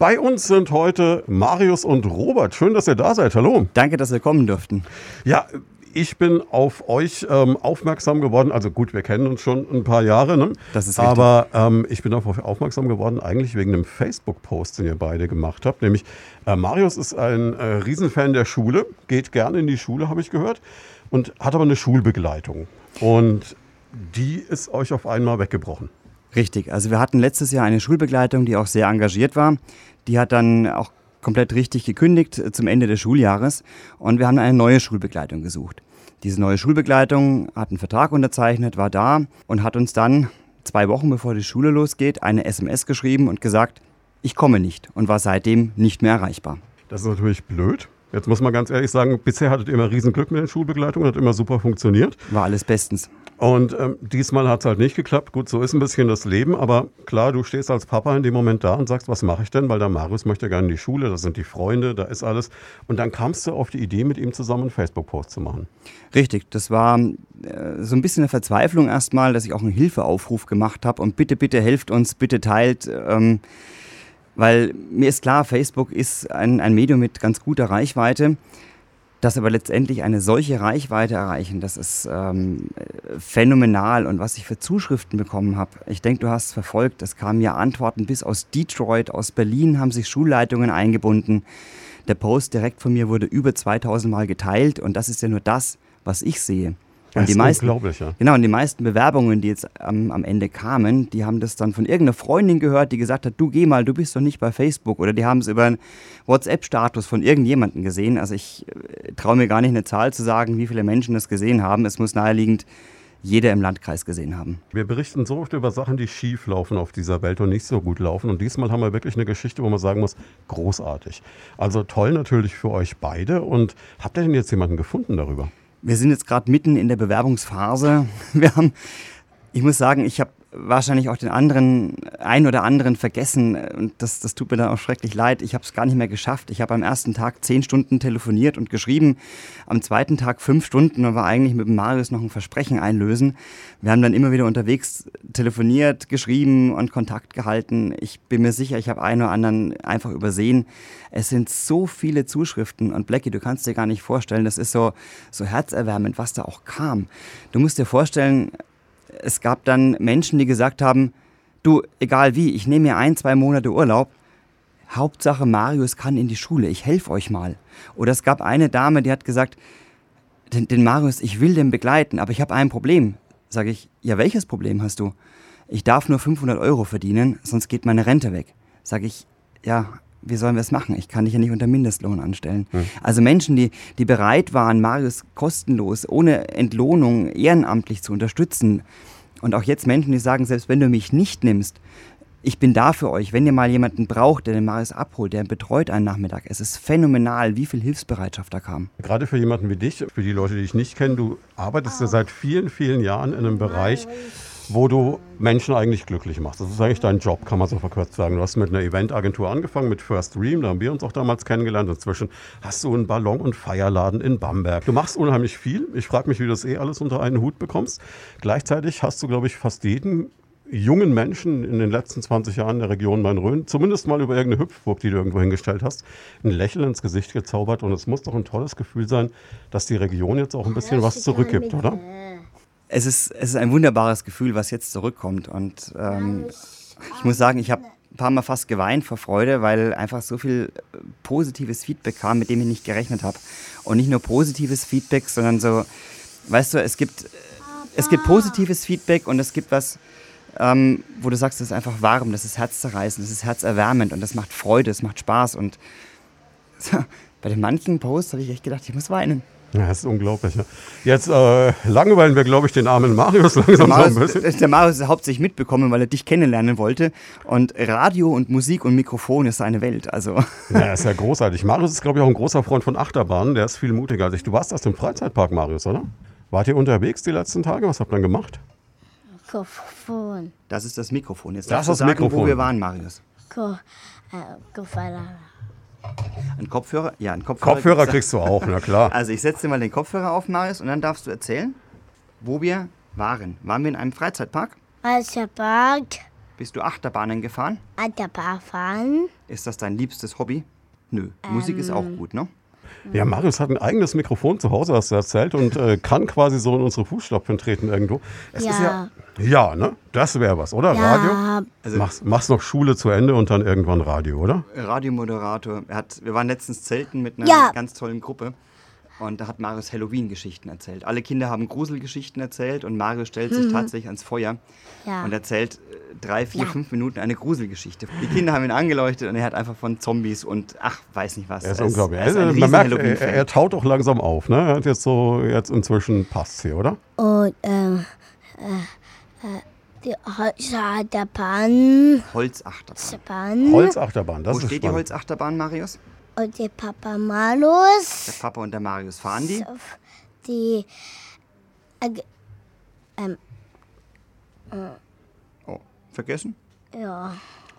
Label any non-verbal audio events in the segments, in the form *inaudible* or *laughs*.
Bei uns sind heute Marius und Robert. Schön, dass ihr da seid. Hallo. Danke, dass wir kommen durften. Ja, ich bin auf euch ähm, aufmerksam geworden. Also gut, wir kennen uns schon ein paar Jahre. Ne? Das ist richtig. Aber ähm, ich bin auf euch aufmerksam geworden, eigentlich wegen einem Facebook-Post, den ihr beide gemacht habt. Nämlich, äh, Marius ist ein äh, Riesenfan der Schule, geht gerne in die Schule, habe ich gehört, und hat aber eine Schulbegleitung. Und die ist euch auf einmal weggebrochen. Richtig. Also wir hatten letztes Jahr eine Schulbegleitung, die auch sehr engagiert war. Die hat dann auch komplett richtig gekündigt äh, zum Ende des Schuljahres und wir haben eine neue Schulbegleitung gesucht. Diese neue Schulbegleitung hat einen Vertrag unterzeichnet, war da und hat uns dann zwei Wochen bevor die Schule losgeht eine SMS geschrieben und gesagt, ich komme nicht und war seitdem nicht mehr erreichbar. Das ist natürlich blöd. Jetzt muss man ganz ehrlich sagen, bisher hattet ihr immer Riesenglück mit den Schulbegleitungen, hat immer super funktioniert. War alles bestens. Und ähm, diesmal hat es halt nicht geklappt. Gut, so ist ein bisschen das Leben, aber klar, du stehst als Papa in dem Moment da und sagst, was mache ich denn? Weil der Marius möchte gerne in die Schule, da sind die Freunde, da ist alles. Und dann kamst du auf die Idee, mit ihm zusammen einen Facebook-Post zu machen. Richtig, das war äh, so ein bisschen eine Verzweiflung erstmal, dass ich auch einen Hilfeaufruf gemacht habe und bitte, bitte helft uns, bitte teilt. Ähm, weil mir ist klar, Facebook ist ein, ein Medium mit ganz guter Reichweite. Das aber letztendlich eine solche Reichweite erreichen, das ist ähm, phänomenal. Und was ich für Zuschriften bekommen habe, ich denke, du hast es verfolgt, es kamen ja Antworten bis aus Detroit, aus Berlin haben sich Schulleitungen eingebunden. Der Post direkt von mir wurde über 2000 Mal geteilt und das ist ja nur das, was ich sehe. Und die meisten, ja. Genau, und die meisten Bewerbungen, die jetzt am, am, Ende kamen, die haben das dann von irgendeiner Freundin gehört, die gesagt hat, du geh mal, du bist doch nicht bei Facebook. Oder die haben es über einen WhatsApp-Status von irgendjemandem gesehen. Also ich äh, traue mir gar nicht eine Zahl zu sagen, wie viele Menschen das gesehen haben. Es muss naheliegend jeder im Landkreis gesehen haben. Wir berichten so oft über Sachen, die schief laufen auf dieser Welt und nicht so gut laufen. Und diesmal haben wir wirklich eine Geschichte, wo man sagen muss, großartig. Also toll natürlich für euch beide. Und habt ihr denn jetzt jemanden gefunden darüber? Wir sind jetzt gerade mitten in der Bewerbungsphase. *laughs* Wir haben, ich muss sagen, ich habe wahrscheinlich auch den anderen, ein oder anderen vergessen. Und das, das tut mir dann auch schrecklich leid. Ich habe es gar nicht mehr geschafft. Ich habe am ersten Tag zehn Stunden telefoniert und geschrieben. Am zweiten Tag fünf Stunden und war eigentlich mit Marius noch ein Versprechen einlösen. Wir haben dann immer wieder unterwegs telefoniert, geschrieben und Kontakt gehalten. Ich bin mir sicher, ich habe einen oder anderen einfach übersehen. Es sind so viele Zuschriften und Blackie, du kannst dir gar nicht vorstellen, das ist so, so herzerwärmend, was da auch kam. Du musst dir vorstellen, es gab dann Menschen, die gesagt haben, du, egal wie, ich nehme mir ein, zwei Monate Urlaub. Hauptsache Marius kann in die Schule, ich helfe euch mal. Oder es gab eine Dame, die hat gesagt, den, den Marius, ich will den begleiten, aber ich habe ein Problem. Sage ich, ja, welches Problem hast du? Ich darf nur 500 Euro verdienen, sonst geht meine Rente weg. Sage ich, ja, wie sollen wir es machen? Ich kann dich ja nicht unter Mindestlohn anstellen. Hm. Also Menschen, die, die bereit waren, Marius kostenlos, ohne Entlohnung, ehrenamtlich zu unterstützen. Und auch jetzt Menschen, die sagen, selbst wenn du mich nicht nimmst, ich bin da für euch. Wenn ihr mal jemanden braucht, der den Marius abholt, der betreut einen Nachmittag. Es ist phänomenal, wie viel Hilfsbereitschaft da kam. Gerade für jemanden wie dich, für die Leute, die dich nicht kennen, du arbeitest ja seit vielen, vielen Jahren in einem Bereich, wo du Menschen eigentlich glücklich machst. Das ist eigentlich dein Job, kann man so verkürzt sagen. Du hast mit einer Eventagentur angefangen, mit First Dream, da haben wir uns auch damals kennengelernt. Inzwischen hast du einen Ballon- und Feierladen in Bamberg. Du machst unheimlich viel. Ich frage mich, wie du das eh alles unter einen Hut bekommst. Gleichzeitig hast du, glaube ich, fast jeden jungen Menschen in den letzten 20 Jahren in der Region Main-Rhön, zumindest mal über irgendeine Hüpfburg, die du irgendwo hingestellt hast, ein Lächeln ins Gesicht gezaubert. Und es muss doch ein tolles Gefühl sein, dass die Region jetzt auch ein bisschen was zurückgibt, oder? Es ist, es ist ein wunderbares Gefühl, was jetzt zurückkommt. Und ähm, ich muss sagen, ich habe ein paar Mal fast geweint vor Freude, weil einfach so viel äh, positives Feedback kam, mit dem ich nicht gerechnet habe. Und nicht nur positives Feedback, sondern so, weißt du, es gibt, es gibt positives Feedback und es gibt was, ähm, wo du sagst, das ist einfach warm, das ist herzzerreißend, das ist herzerwärmend und das macht Freude, es macht Spaß. Und so, *laughs* bei den manchen Posts habe ich echt gedacht, ich muss weinen. Ja, das ist unglaublich. Ja. Jetzt äh, langweilen wir, glaube ich, den armen Marius *laughs* langsam Marius, so ein bisschen. Der Marius ist hauptsächlich mitbekommen, weil er dich kennenlernen wollte. Und Radio und Musik und Mikrofon ist seine Welt. Also. *laughs* Ja, ist ja großartig. Marius ist, glaube ich, auch ein großer Freund von Achterbahnen. Der ist viel mutiger als ich. Du warst aus dem Freizeitpark, Marius, oder? Wart ihr unterwegs die letzten Tage? Was habt ihr dann gemacht? Mikrofon. Das ist das Mikrofon. Jetzt das ist das sagen, Mikrofon. wo wir waren, Marius. Ko äh, ein Kopfhörer? Ja, ein Kopfhörer. Kopfhörer kriegst du auch, na klar. Also ich setze dir mal den Kopfhörer auf, Marius, und dann darfst du erzählen, wo wir waren. Waren wir in einem Freizeitpark? Freizeitpark. Bist du Achterbahnen gefahren? Achterbahn fahren. Ist das dein liebstes Hobby? Nö. Musik ist auch gut, ne? Ja, Marius hat ein eigenes Mikrofon zu Hause, hast du erzählt, und äh, kann quasi so in unsere Fußstapfen treten irgendwo. Es Ja. ist ja. Ja, ne? Das wäre was, oder? Ja. Radio? machst, machst noch Schule zu Ende und dann irgendwann Radio, oder? Radiomoderator. Er hat, wir waren letztens zelten mit einer Ja. ganz tollen Gruppe. Und da hat Marius Halloween-Geschichten erzählt. Alle Kinder haben Gruselgeschichten erzählt und Marius stellt sich tatsächlich ans Feuer Mhm. Ja. und erzählt äh, drei, vier, fünf Minuten eine Gruselgeschichte. Die Kinder haben ihn angeleuchtet und er hat einfach von Zombies und ach, weiß nicht was. Er ist Er unglaublich. Er ist ein Also, man merkt, er, er taut auch langsam auf, ne? Er hat jetzt so, jetzt inzwischen passt hier, oder? Und ähm, äh, äh, die Holzachterbahn. Holzachterbahn. Bahn. Holzachterbahn, das Wo ist steht die spannend. Holzachterbahn, Marius? Und die Papa Der Malus. Papa und der Marius fahren die. Die. Äh, Oh, vergessen? ja.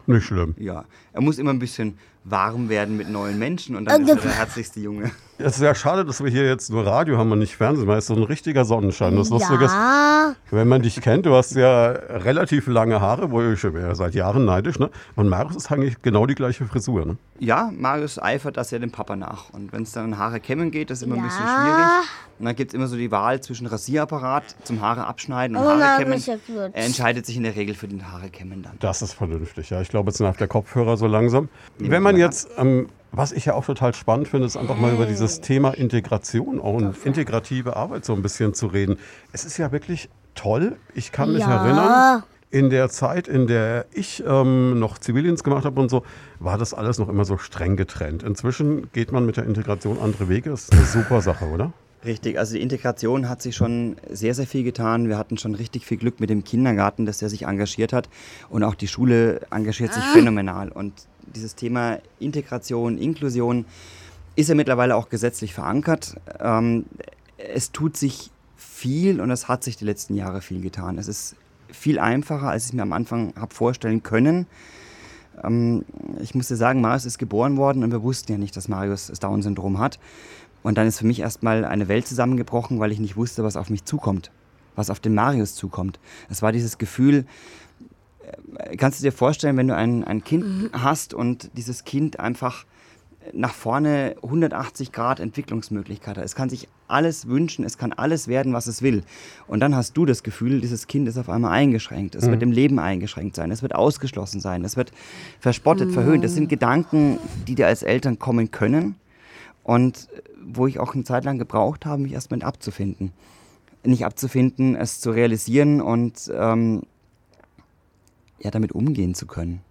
Nicht schlimm. Ja. Er muss immer ein bisschen warm werden mit neuen Menschen und dann ist er der herzlichste Junge. *laughs* Es ist ja schade, dass wir hier jetzt nur Radio haben und nicht Fernsehen, weil es so ein richtiger Sonnenschein. Das Lustige ist, Ja. wenn man dich kennt, du hast ja relativ lange Haare, wo ich wäre seit Jahren neidisch, ne? Und Marius ist eigentlich genau die gleiche Frisur, ne? Ja, Marius eifert das ja dem Papa nach. Und wenn es dann an Haare kämmen geht, ist immer ein bisschen Ja. schwierig. Und dann gibt es immer so die Wahl zwischen Rasierapparat zum Haare abschneiden und Oh, Haare kämmen. ja. Er entscheidet sich in der Regel für den Haare kämmen dann. Das ist vernünftig, ja. Ich glaube, jetzt nervt der Kopfhörer so langsam. Wenn man mal jetzt, ähm, was ich ja auch total spannend finde, ist einfach mal über dieses Thema Integration und integrative Arbeit so ein bisschen zu reden. Es ist ja wirklich toll. Ich kann mich Ja. erinnern, in der Zeit, in der ich ähm, noch Zivildienst gemacht habe und so, war das alles noch immer so streng getrennt. Inzwischen geht man mit der Integration andere Wege. Das ist eine super Sache, oder? Richtig, also die Integration hat sich schon sehr, sehr viel getan. Wir hatten schon richtig viel Glück mit dem Kindergarten, dass der sich engagiert hat. Und auch die Schule engagiert sich phänomenal. Und dieses Thema Integration, Inklusion ist ja mittlerweile auch gesetzlich verankert. Ähm, es tut sich viel und es hat sich die letzten Jahre viel getan. Es ist viel einfacher, als ich mir am Anfang habe vorstellen können. Ähm, ich musste sagen, Marius ist geboren worden und wir wussten ja nicht, dass Marius das Down-Syndrom hat. Und dann ist für mich erstmal eine Welt zusammengebrochen, weil ich nicht wusste, was auf mich zukommt, was auf den Marius zukommt. Es war dieses Gefühl, äh, kannst du dir vorstellen, wenn du ein, ein Kind hast und dieses Kind einfach nach vorne 180 Grad Entwicklungsmöglichkeit hat. Es kann sich alles wünschen, es kann alles werden, was es will. Und dann hast du das Gefühl, dieses Kind ist auf einmal eingeschränkt. Es wird im Leben eingeschränkt sein, es wird ausgeschlossen sein, es wird verspottet, verhöhnt. Das sind Gedanken, die dir als Eltern kommen können und wo ich auch eine Zeit lang gebraucht habe, mich erstmal abzufinden. Nicht abzufinden, es zu realisieren und ähm, ja, damit umgehen zu können.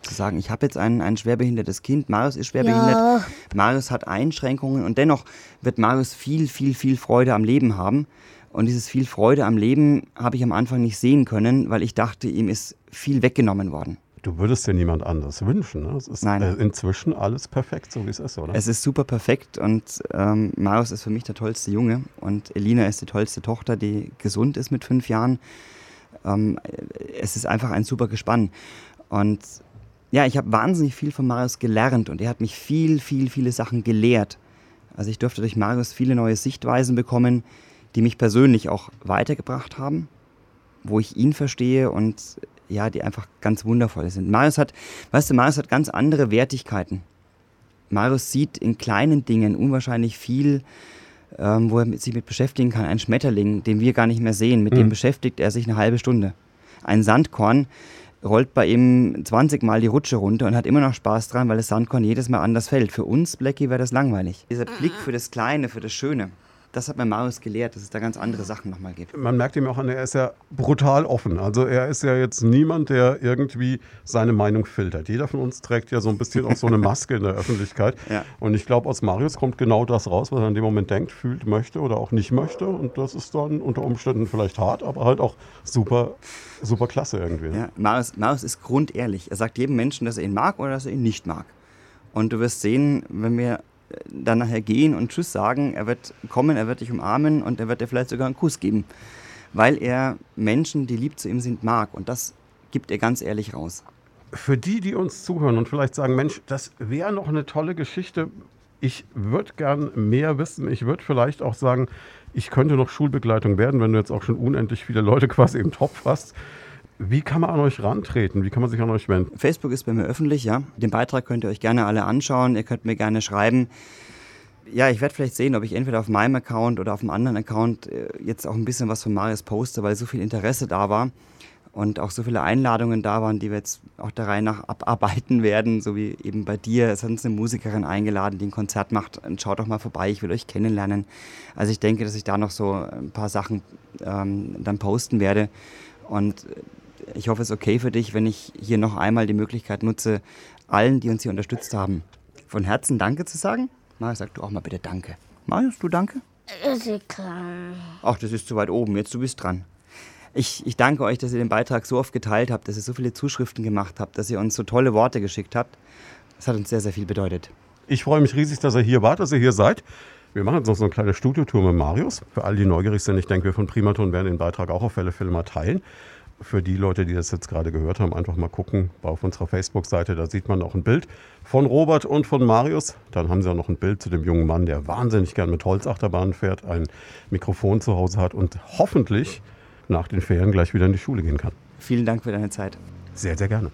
Zu sagen, ich habe jetzt ein, ein schwerbehindertes Kind, Marius ist schwerbehindert, Ja. Marius hat Einschränkungen und dennoch wird Marius viel, viel, viel Freude am Leben haben. Und dieses viel Freude am Leben habe ich am Anfang nicht sehen können, weil ich dachte, ihm ist viel weggenommen worden. Du würdest dir niemand anders wünschen. Ne? Es ist Nein. äh, inzwischen alles perfekt, so wie es ist, oder? Es ist super perfekt und ähm, Marius ist für mich der tollste Junge und Elina ist die tollste Tochter, die gesund ist mit fünf Jahren. Ähm, es ist einfach ein super Gespann. Und ja, ich habe wahnsinnig viel von Marius gelernt und er hat mich viel, viel, viele Sachen gelehrt. Also ich durfte durch Marius viele neue Sichtweisen bekommen, die mich persönlich auch weitergebracht haben, wo ich ihn verstehe und ja, die einfach ganz wundervoll sind. Marius hat, weißt du, Marius hat ganz andere Wertigkeiten. Marius sieht in kleinen Dingen unwahrscheinlich viel, ähm, wo er mit, sich mit beschäftigen kann. Ein Schmetterling, den wir gar nicht mehr sehen, mit dem beschäftigt er sich eine halbe Stunde. Ein Sandkorn rollt bei ihm 20 Mal die Rutsche runter und hat immer noch Spaß dran, weil das Sandkorn jedes Mal anders fällt. Für uns, Blackie, wäre das langweilig. Dieser Blick für das Kleine, für das Schöne, das hat mir Marius gelehrt, dass es da ganz andere Sachen nochmal gibt. man merkt ihm auch an, er ist ja brutal offen. Also er ist ja jetzt niemand, der irgendwie seine Meinung filtert. Jeder von uns trägt ja so ein bisschen auch so eine Maske in der Öffentlichkeit. *laughs* Ja. Und ich glaube, aus Marius kommt genau das raus, was er in dem Moment denkt, fühlt, möchte oder auch nicht möchte. Und das ist dann unter Umständen vielleicht hart, aber halt auch super, super klasse irgendwie. Ja, Marius, Marius ist grundehrlich. Er sagt jedem Menschen, dass er ihn mag oder dass er ihn nicht mag. Und du wirst sehen, wenn wir dann nachher gehen und Tschüss sagen, er wird kommen, er wird dich umarmen und er wird dir vielleicht sogar einen Kuss geben. Weil er Menschen, die lieb zu ihm sind, mag. Und das gibt er ganz ehrlich raus. Für die, die uns zuhören und vielleicht sagen, Mensch, das wäre noch eine tolle Geschichte. Ich würde gern mehr wissen. Ich würde vielleicht auch sagen, ich könnte noch Schulbegleitung werden, wenn du jetzt auch schon unendlich viele Leute quasi im Topf hast. Wie kann man an euch rantreten? Wie kann man sich an euch wenden? Facebook ist bei mir öffentlich, ja. Den Beitrag könnt ihr euch gerne alle anschauen. Ihr könnt mir gerne schreiben. Ja, ich werde vielleicht sehen, ob ich entweder auf meinem Account oder auf einem anderen Account äh, jetzt auch ein bisschen was von Marius poste, weil so viel Interesse da war und auch so viele Einladungen da waren, die wir jetzt auch der Reihe nach abarbeiten werden, so wie eben bei dir. Es hat uns eine Musikerin eingeladen, die ein Konzert macht. Und schaut doch mal vorbei, ich will euch kennenlernen. Also ich denke, dass ich da noch so ein paar Sachen ähm, dann posten werde. Und ich hoffe, es ist okay für dich, wenn ich hier noch einmal die Möglichkeit nutze, allen, die uns hier unterstützt haben, von Herzen Danke zu sagen. Marius, sag du auch mal bitte Danke. Marius, du Danke? Ach, das ist zu weit oben. Jetzt du bist dran. Ich, ich danke euch, dass ihr den Beitrag so oft geteilt habt, dass ihr so viele Zuschriften gemacht habt, dass ihr uns so tolle Worte geschickt habt. Das hat uns sehr, sehr viel bedeutet. Ich freue mich riesig, dass ihr hier wart, dass ihr hier seid. Wir machen jetzt noch so eine kleine Studiotour mit Marius. Für alle, die neugierig sind, ich denke, wir von Primaton werden den Beitrag auch auf alle Fälle mal teilen für die Leute, die das jetzt gerade gehört haben, einfach mal gucken auf unserer Facebook-Seite. Da sieht man auch ein Bild von Robert und von Marius. Dann haben sie auch noch ein Bild zu dem jungen Mann, der wahnsinnig gern mit Holzachterbahnen fährt, ein Mikrofon zu Hause hat und hoffentlich nach den Ferien gleich wieder in die Schule gehen kann. Vielen Dank für deine Zeit. Sehr, sehr gerne.